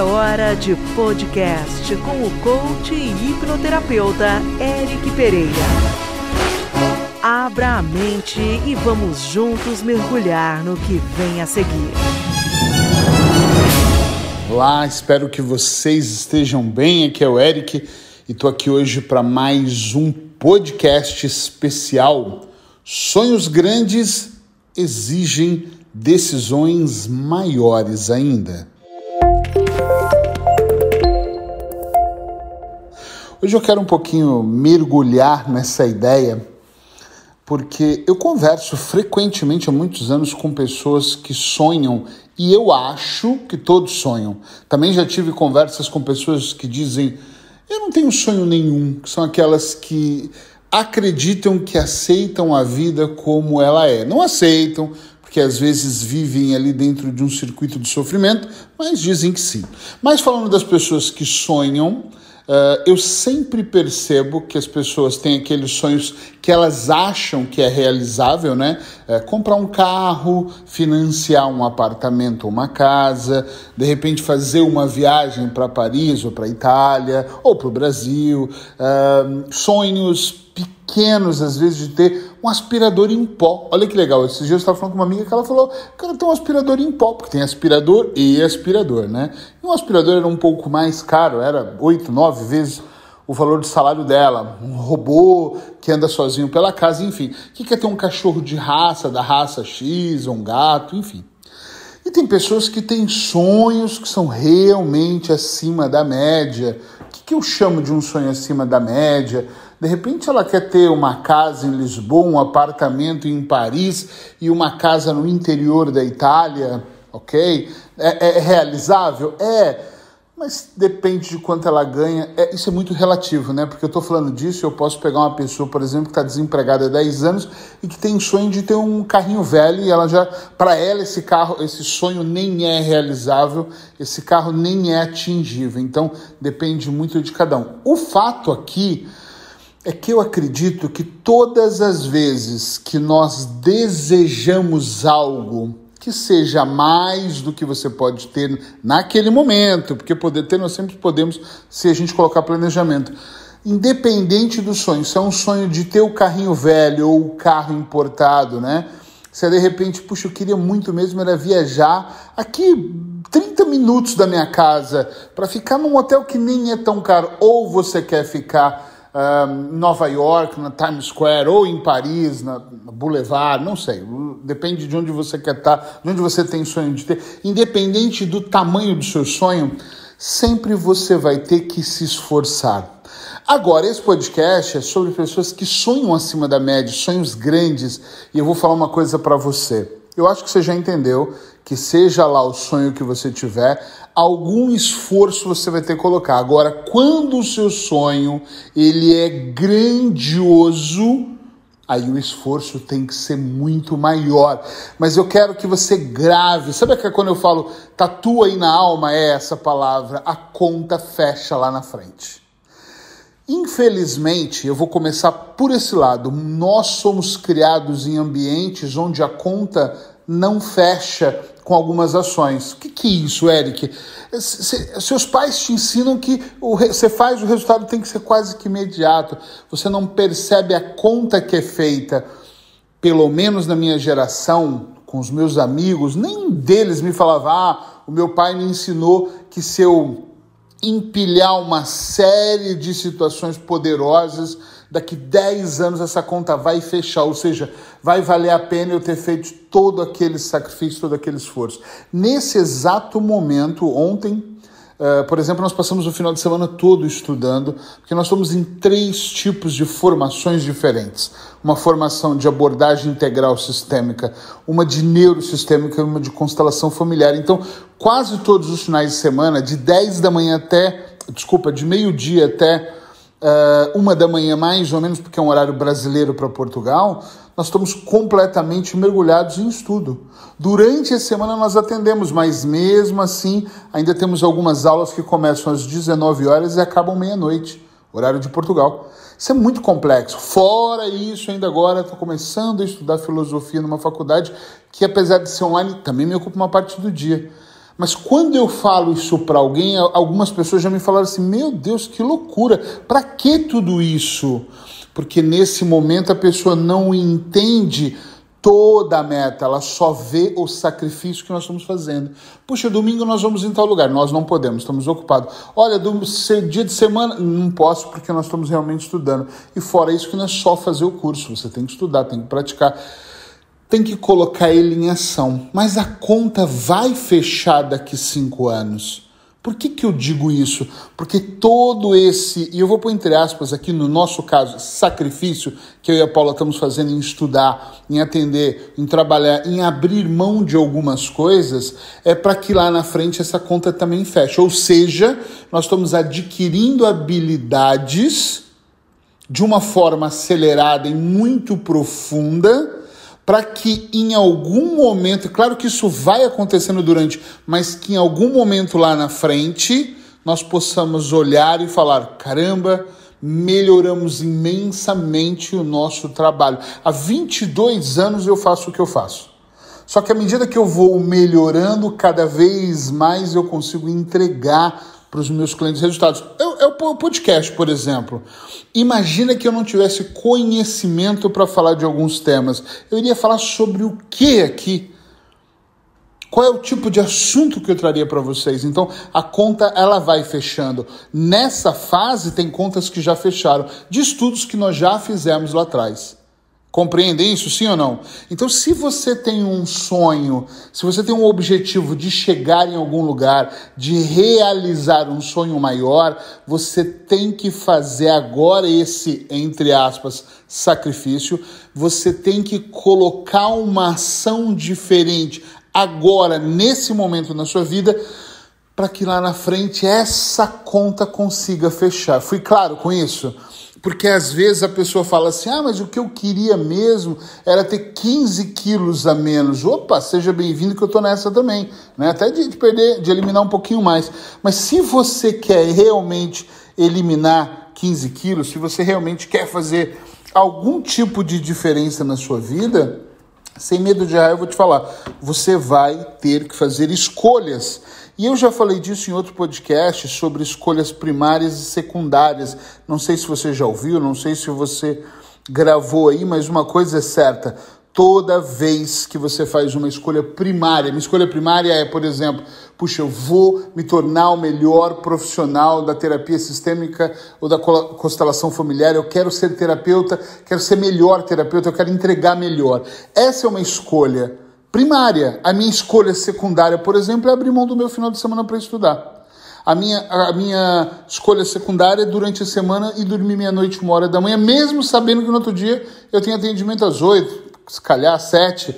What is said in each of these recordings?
É hora de podcast com o coach e hipnoterapeuta Eric Pereira. Abra a mente e vamos juntos mergulhar no que vem a seguir. Olá, espero que vocês estejam bem. Aqui é o Eric e estou aqui hoje para mais um podcast especial. Sonhos grandes exigem decisões maiores ainda. Hoje eu quero um pouquinho mergulhar nessa ideia, porque eu converso frequentemente há muitos anos com pessoas que sonham e eu acho que todos sonham. Também já tive conversas com pessoas que dizem: Eu não tenho sonho nenhum, que são aquelas que acreditam que aceitam a vida como ela é. Não aceitam, porque às vezes vivem ali dentro de um circuito de sofrimento, mas dizem que sim. Mas falando das pessoas que sonham, Uh, eu sempre percebo que as pessoas têm aqueles sonhos que elas acham que é realizável, né? É, comprar um carro, financiar um apartamento uma casa, de repente fazer uma viagem para Paris ou para Itália ou para o Brasil. Uh, sonhos pequenos, às vezes, de ter um aspirador em pó. Olha que legal, esses dias eu estava falando com uma amiga que ela falou, cara, tem um aspirador em pó, porque tem aspirador e aspirador, né? E um aspirador era um pouco mais caro, era oito, nove vezes o valor de salário dela. Um robô que anda sozinho pela casa, enfim. O que quer ter um cachorro de raça, da raça X, um gato, enfim. E tem pessoas que têm sonhos que são realmente acima da média. O que, que eu chamo de um sonho acima da média? De repente ela quer ter uma casa em Lisboa, um apartamento em Paris e uma casa no interior da Itália, ok? É, é realizável? É, mas depende de quanto ela ganha. É, isso é muito relativo, né? Porque eu estou falando disso, eu posso pegar uma pessoa, por exemplo, que está desempregada há 10 anos e que tem sonho de ter um carrinho velho e ela já, para ela, esse carro, esse sonho nem é realizável, esse carro nem é atingível. Então depende muito de cada um. O fato aqui é que eu acredito que todas as vezes que nós desejamos algo que seja mais do que você pode ter naquele momento, porque poder ter nós sempre podemos se a gente colocar planejamento. Independente do sonho, se é um sonho de ter o carrinho velho ou o carro importado, né? Se é de repente, puxa, eu queria muito mesmo era viajar aqui 30 minutos da minha casa para ficar num hotel que nem é tão caro, ou você quer ficar Nova York, na Times Square, ou em Paris, na, Boulevard, não sei, depende de onde você quer estar, de onde você tem sonho de ter. Independente do tamanho do seu sonho, sempre você vai ter que se esforçar. Agora, esse podcast é sobre pessoas que sonham acima da média, sonhos grandes, e eu vou falar uma coisa para você. Eu acho que você já entendeu que seja lá o sonho que você tiver, algum esforço você vai ter que colocar. Agora, quando o seu sonho ele é grandioso, aí o esforço tem que ser muito maior. Mas eu quero que você grave. Sabe que quando eu falo tatua aí na alma é essa palavra, a conta fecha lá na frente. Infelizmente, eu vou começar por esse lado. Nós somos criados em ambientes onde a conta não fecha com algumas ações. O que, que é isso, Eric? Se, seus pais te ensinam que o, você faz, o resultado tem que ser quase que imediato. Você não percebe a conta que é feita. Pelo menos na minha geração, com os meus amigos, nenhum deles me falava: ah, o meu pai me ensinou que se eu empilhar uma série de situações poderosas, daqui 10 anos essa conta vai fechar, ou seja, vai valer a pena eu ter feito todo aquele sacrifício, todo aquele esforço. Nesse exato momento, ontem, Uh, por exemplo, nós passamos o final de semana todo estudando, porque nós estamos em três tipos de formações diferentes: uma formação de abordagem integral sistêmica, uma de neurosistêmica e uma de constelação familiar. Então, quase todos os finais de semana, de 10 da manhã até, desculpa, de meio-dia até uh, uma da manhã, mais ou menos, porque é um horário brasileiro para Portugal, nós estamos completamente mergulhados em estudo. Durante a semana nós atendemos, mas mesmo assim ainda temos algumas aulas que começam às 19 horas e acabam meia-noite, horário de Portugal. Isso é muito complexo. Fora isso, ainda agora estou começando a estudar filosofia numa faculdade que, apesar de ser online, também me ocupa uma parte do dia. Mas quando eu falo isso para alguém, algumas pessoas já me falaram assim: "Meu Deus, que loucura! Para que tudo isso?" Porque nesse momento a pessoa não entende toda a meta, ela só vê o sacrifício que nós estamos fazendo. Puxa, domingo nós vamos em tal lugar, nós não podemos, estamos ocupados. Olha, do dia de semana, não posso porque nós estamos realmente estudando. E fora isso que não é só fazer o curso, você tem que estudar, tem que praticar tem que colocar ele em ação. Mas a conta vai fechar daqui cinco anos. Por que, que eu digo isso? Porque todo esse, e eu vou pôr entre aspas aqui no nosso caso, sacrifício que eu e a Paula estamos fazendo em estudar, em atender, em trabalhar, em abrir mão de algumas coisas, é para que lá na frente essa conta também feche. Ou seja, nós estamos adquirindo habilidades de uma forma acelerada e muito profunda para que em algum momento, claro que isso vai acontecendo durante, mas que em algum momento lá na frente nós possamos olhar e falar: caramba, melhoramos imensamente o nosso trabalho. Há 22 anos eu faço o que eu faço. Só que à medida que eu vou melhorando, cada vez mais eu consigo entregar para os meus clientes resultados. É, o podcast, por exemplo. Imagina que eu não tivesse conhecimento para falar de alguns temas. Eu iria falar sobre o que aqui? Qual é o tipo de assunto que eu traria para vocês? Então, a conta ela vai fechando. Nessa fase tem contas que já fecharam, de estudos que nós já fizemos lá atrás. Compreendem isso, sim ou não? Então, se você tem um sonho, se você tem um objetivo de chegar em algum lugar, de realizar um sonho maior, você tem que fazer agora esse, entre aspas, sacrifício. Você tem que colocar uma ação diferente agora, nesse momento na sua vida, para que lá na frente essa conta consiga fechar. Fui claro com isso? Porque às vezes a pessoa fala assim: ah, mas o que eu queria mesmo era ter 15 quilos a menos. Opa, seja bem-vindo que eu estou nessa também. Né? Até de, de perder, de eliminar um pouquinho mais. Mas se você quer realmente eliminar 15 quilos, se você realmente quer fazer algum tipo de diferença na sua vida, sem medo de errar, eu vou te falar, você vai ter que fazer escolhas. E eu já falei disso em outro podcast sobre escolhas primárias e secundárias. Não sei se você já ouviu, não sei se você gravou aí, mas uma coisa é certa: toda vez que você faz uma escolha primária, minha escolha primária é, por exemplo, puxa, eu vou me tornar o melhor profissional da terapia sistêmica ou da constelação familiar, eu quero ser terapeuta, quero ser melhor terapeuta, eu quero entregar melhor. Essa é uma escolha primária. A minha escolha secundária, por exemplo, é abrir mão do meu final de semana para estudar. A minha, a minha escolha secundária é durante a semana e dormir meia-noite, uma hora da manhã, mesmo sabendo que no outro dia eu tenho atendimento às oito, se calhar às sete,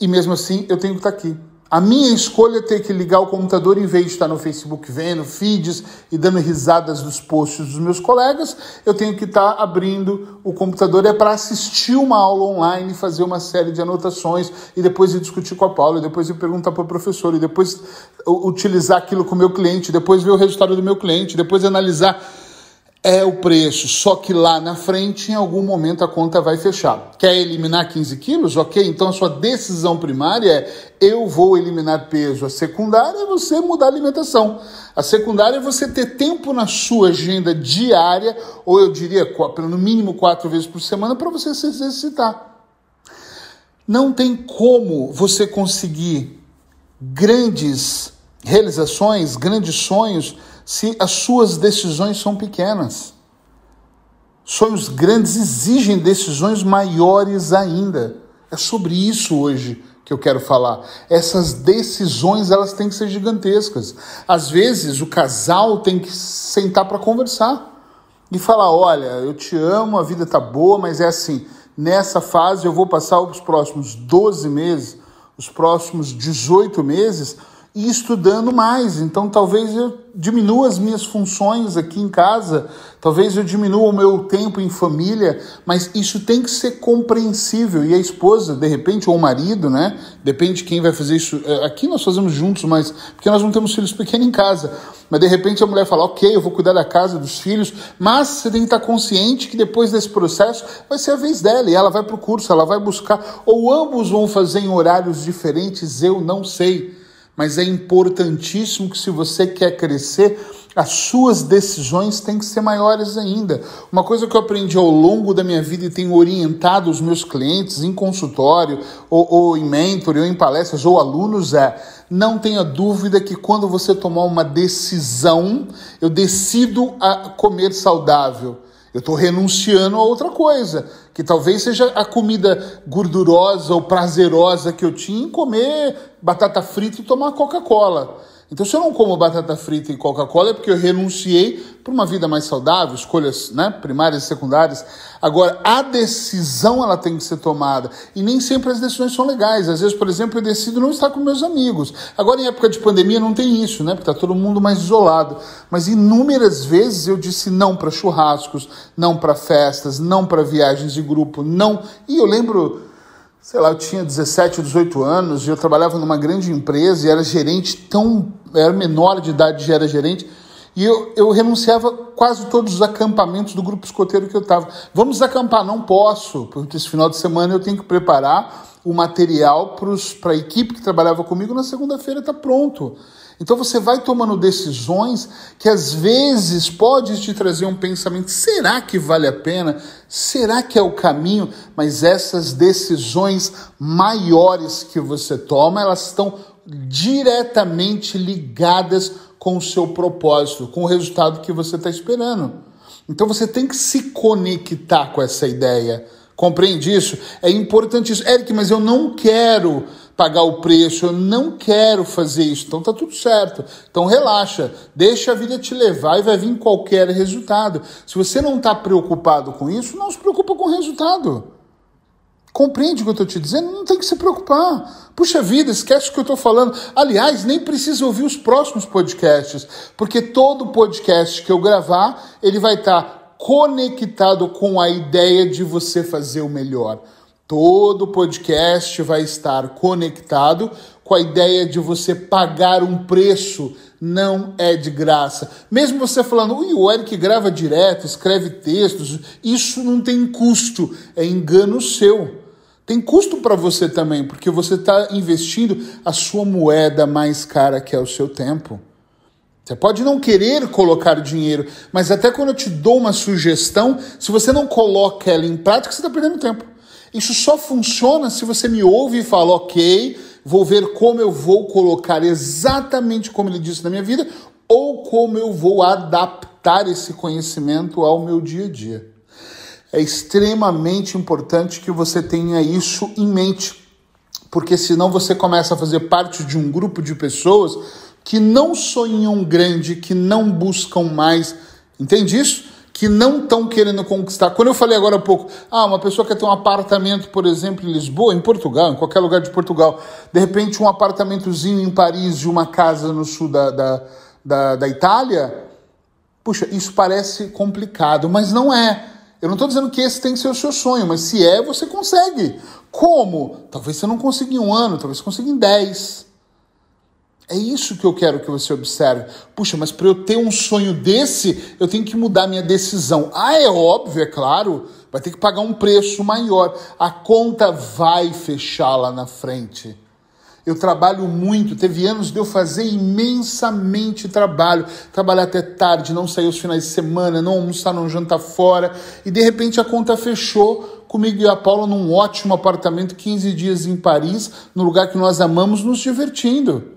e mesmo assim eu tenho que estar aqui. A minha escolha é ter que ligar o computador em vez de estar no Facebook vendo feeds e dando risadas dos posts dos meus colegas, eu tenho que estar abrindo o computador. É para assistir uma aula online, fazer uma série de anotações e depois ir discutir com a Paula, e depois ir perguntar para o professor, e depois utilizar aquilo com o meu cliente, depois ver o resultado do meu cliente, depois analisar é o preço, só que lá na frente, em algum momento, a conta vai fechar. Quer eliminar 15 quilos? Ok, então a sua decisão primária é: eu vou eliminar peso. A secundária é você mudar a alimentação. A secundária é você ter tempo na sua agenda diária, ou eu diria, pelo mínimo quatro vezes por semana, para você se exercitar. Não tem como você conseguir grandes realizações, grandes sonhos se as suas decisões são pequenas. Sonhos grandes exigem decisões maiores ainda. É sobre isso hoje que eu quero falar. Essas decisões elas têm que ser gigantescas. Às vezes o casal tem que sentar para conversar e falar: olha, eu te amo, a vida tá boa, mas é assim. Nessa fase eu vou passar os próximos 12 meses, os próximos 18 meses e estudando mais. Então talvez eu diminua as minhas funções aqui em casa, talvez eu diminua o meu tempo em família, mas isso tem que ser compreensível. E a esposa, de repente, ou o marido, né? Depende de quem vai fazer isso. É, aqui nós fazemos juntos, mas porque nós não temos filhos pequenos em casa. Mas de repente a mulher fala, ok, eu vou cuidar da casa, dos filhos, mas você tem que estar consciente que depois desse processo vai ser a vez dela, e ela vai para o curso, ela vai buscar, ou ambos vão fazer em horários diferentes, eu não sei mas é importantíssimo que se você quer crescer, as suas decisões têm que ser maiores ainda. Uma coisa que eu aprendi ao longo da minha vida e tenho orientado os meus clientes em consultório, ou, ou em mentoring, ou em palestras, ou alunos é: não tenha dúvida que quando você tomar uma decisão, eu decido a comer saudável. Eu estou renunciando a outra coisa, que talvez seja a comida gordurosa ou prazerosa que eu tinha em comer batata frita e tomar Coca-Cola. Então, se eu não como batata frita e Coca-Cola, é porque eu renunciei para uma vida mais saudável, escolhas né, primárias e secundárias. Agora, a decisão ela tem que ser tomada. E nem sempre as decisões são legais. Às vezes, por exemplo, eu decido não estar com meus amigos. Agora, em época de pandemia, não tem isso, né? Porque está todo mundo mais isolado. Mas inúmeras vezes eu disse não para churrascos, não para festas, não para viagens de grupo, não. E eu lembro sei lá, eu tinha 17 ou 18 anos e eu trabalhava numa grande empresa e era gerente tão. era menor de idade já era gerente. E eu, eu renunciava quase todos os acampamentos do grupo escoteiro que eu estava. Vamos acampar? Não posso, porque esse final de semana eu tenho que preparar o material para a equipe que trabalhava comigo. Na segunda-feira está pronto. Então você vai tomando decisões que às vezes pode te trazer um pensamento: será que vale a pena? Será que é o caminho? Mas essas decisões maiores que você toma, elas estão diretamente ligadas com o seu propósito, com o resultado que você está esperando. Então você tem que se conectar com essa ideia. Compreende isso? É importante isso. Eric, mas eu não quero pagar o preço, eu não quero fazer isso. Então tá tudo certo. Então relaxa, deixa a vida te levar e vai vir qualquer resultado. Se você não está preocupado com isso, não se preocupa com o resultado. Compreende o que eu estou te dizendo? Não tem que se preocupar. Puxa vida, esquece o que eu estou falando. Aliás, nem precisa ouvir os próximos podcasts, porque todo podcast que eu gravar, ele vai estar tá conectado com a ideia de você fazer o melhor. Todo podcast vai estar conectado com a ideia de você pagar um preço, não é de graça. Mesmo você falando, Ui, o Eric grava direto, escreve textos, isso não tem custo, é engano seu. Tem custo para você também, porque você está investindo a sua moeda mais cara, que é o seu tempo. Você pode não querer colocar dinheiro, mas até quando eu te dou uma sugestão, se você não coloca ela em prática, você está perdendo tempo. Isso só funciona se você me ouve e fala, ok, vou ver como eu vou colocar exatamente como ele disse na minha vida ou como eu vou adaptar esse conhecimento ao meu dia a dia. É extremamente importante que você tenha isso em mente, porque senão você começa a fazer parte de um grupo de pessoas que não sonham grande, que não buscam mais. Entende isso? que não estão querendo conquistar. Quando eu falei agora há pouco, ah, uma pessoa quer ter um apartamento, por exemplo, em Lisboa, em Portugal, em qualquer lugar de Portugal, de repente um apartamentozinho em Paris e uma casa no sul da, da, da, da Itália, puxa, isso parece complicado, mas não é. Eu não estou dizendo que esse tem que ser o seu sonho, mas se é, você consegue. Como? Talvez você não consiga em um ano, talvez você consiga em dez. É isso que eu quero que você observe. Puxa, mas para eu ter um sonho desse, eu tenho que mudar minha decisão. Ah, é óbvio, é claro. Vai ter que pagar um preço maior. A conta vai fechar lá na frente. Eu trabalho muito, teve anos de eu fazer imensamente trabalho, trabalhar até tarde, não sair os finais de semana, não almoçar, não jantar fora, e de repente a conta fechou comigo e a Paula num ótimo apartamento, 15 dias em Paris, no lugar que nós amamos, nos divertindo.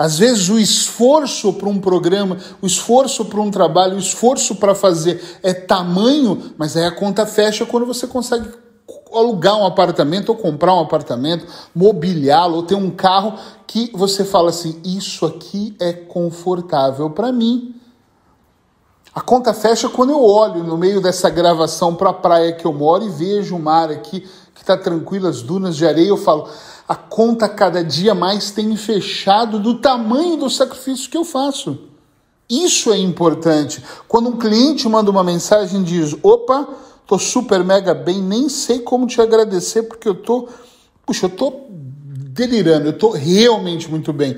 Às vezes o esforço para um programa, o esforço para um trabalho, o esforço para fazer é tamanho, mas aí a conta fecha quando você consegue alugar um apartamento ou comprar um apartamento, mobiliá-lo ou ter um carro que você fala assim: isso aqui é confortável para mim. A conta fecha quando eu olho no meio dessa gravação para a praia que eu moro e vejo o mar aqui que está tranquilo, as dunas de areia, eu falo: a conta cada dia mais tem fechado do tamanho do sacrifício que eu faço. Isso é importante. Quando um cliente manda uma mensagem e diz: opa, tô super mega bem, nem sei como te agradecer porque eu tô, puxa, eu tô delirando, eu tô realmente muito bem.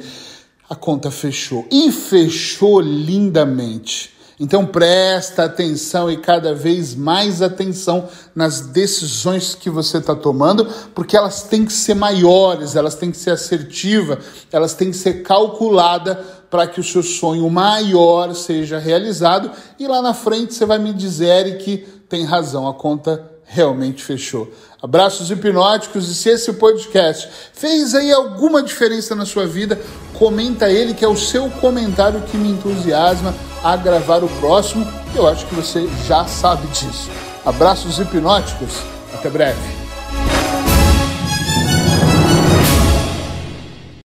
A conta fechou e fechou lindamente. Então presta atenção e cada vez mais atenção nas decisões que você está tomando, porque elas têm que ser maiores, elas têm que ser assertivas, elas têm que ser calculadas para que o seu sonho maior seja realizado. E lá na frente você vai me dizer que tem razão, a conta realmente fechou. Abraços hipnóticos e se esse podcast fez aí alguma diferença na sua vida, comenta ele que é o seu comentário que me entusiasma a gravar o próximo. Eu acho que você já sabe disso. Abraços hipnóticos, até breve.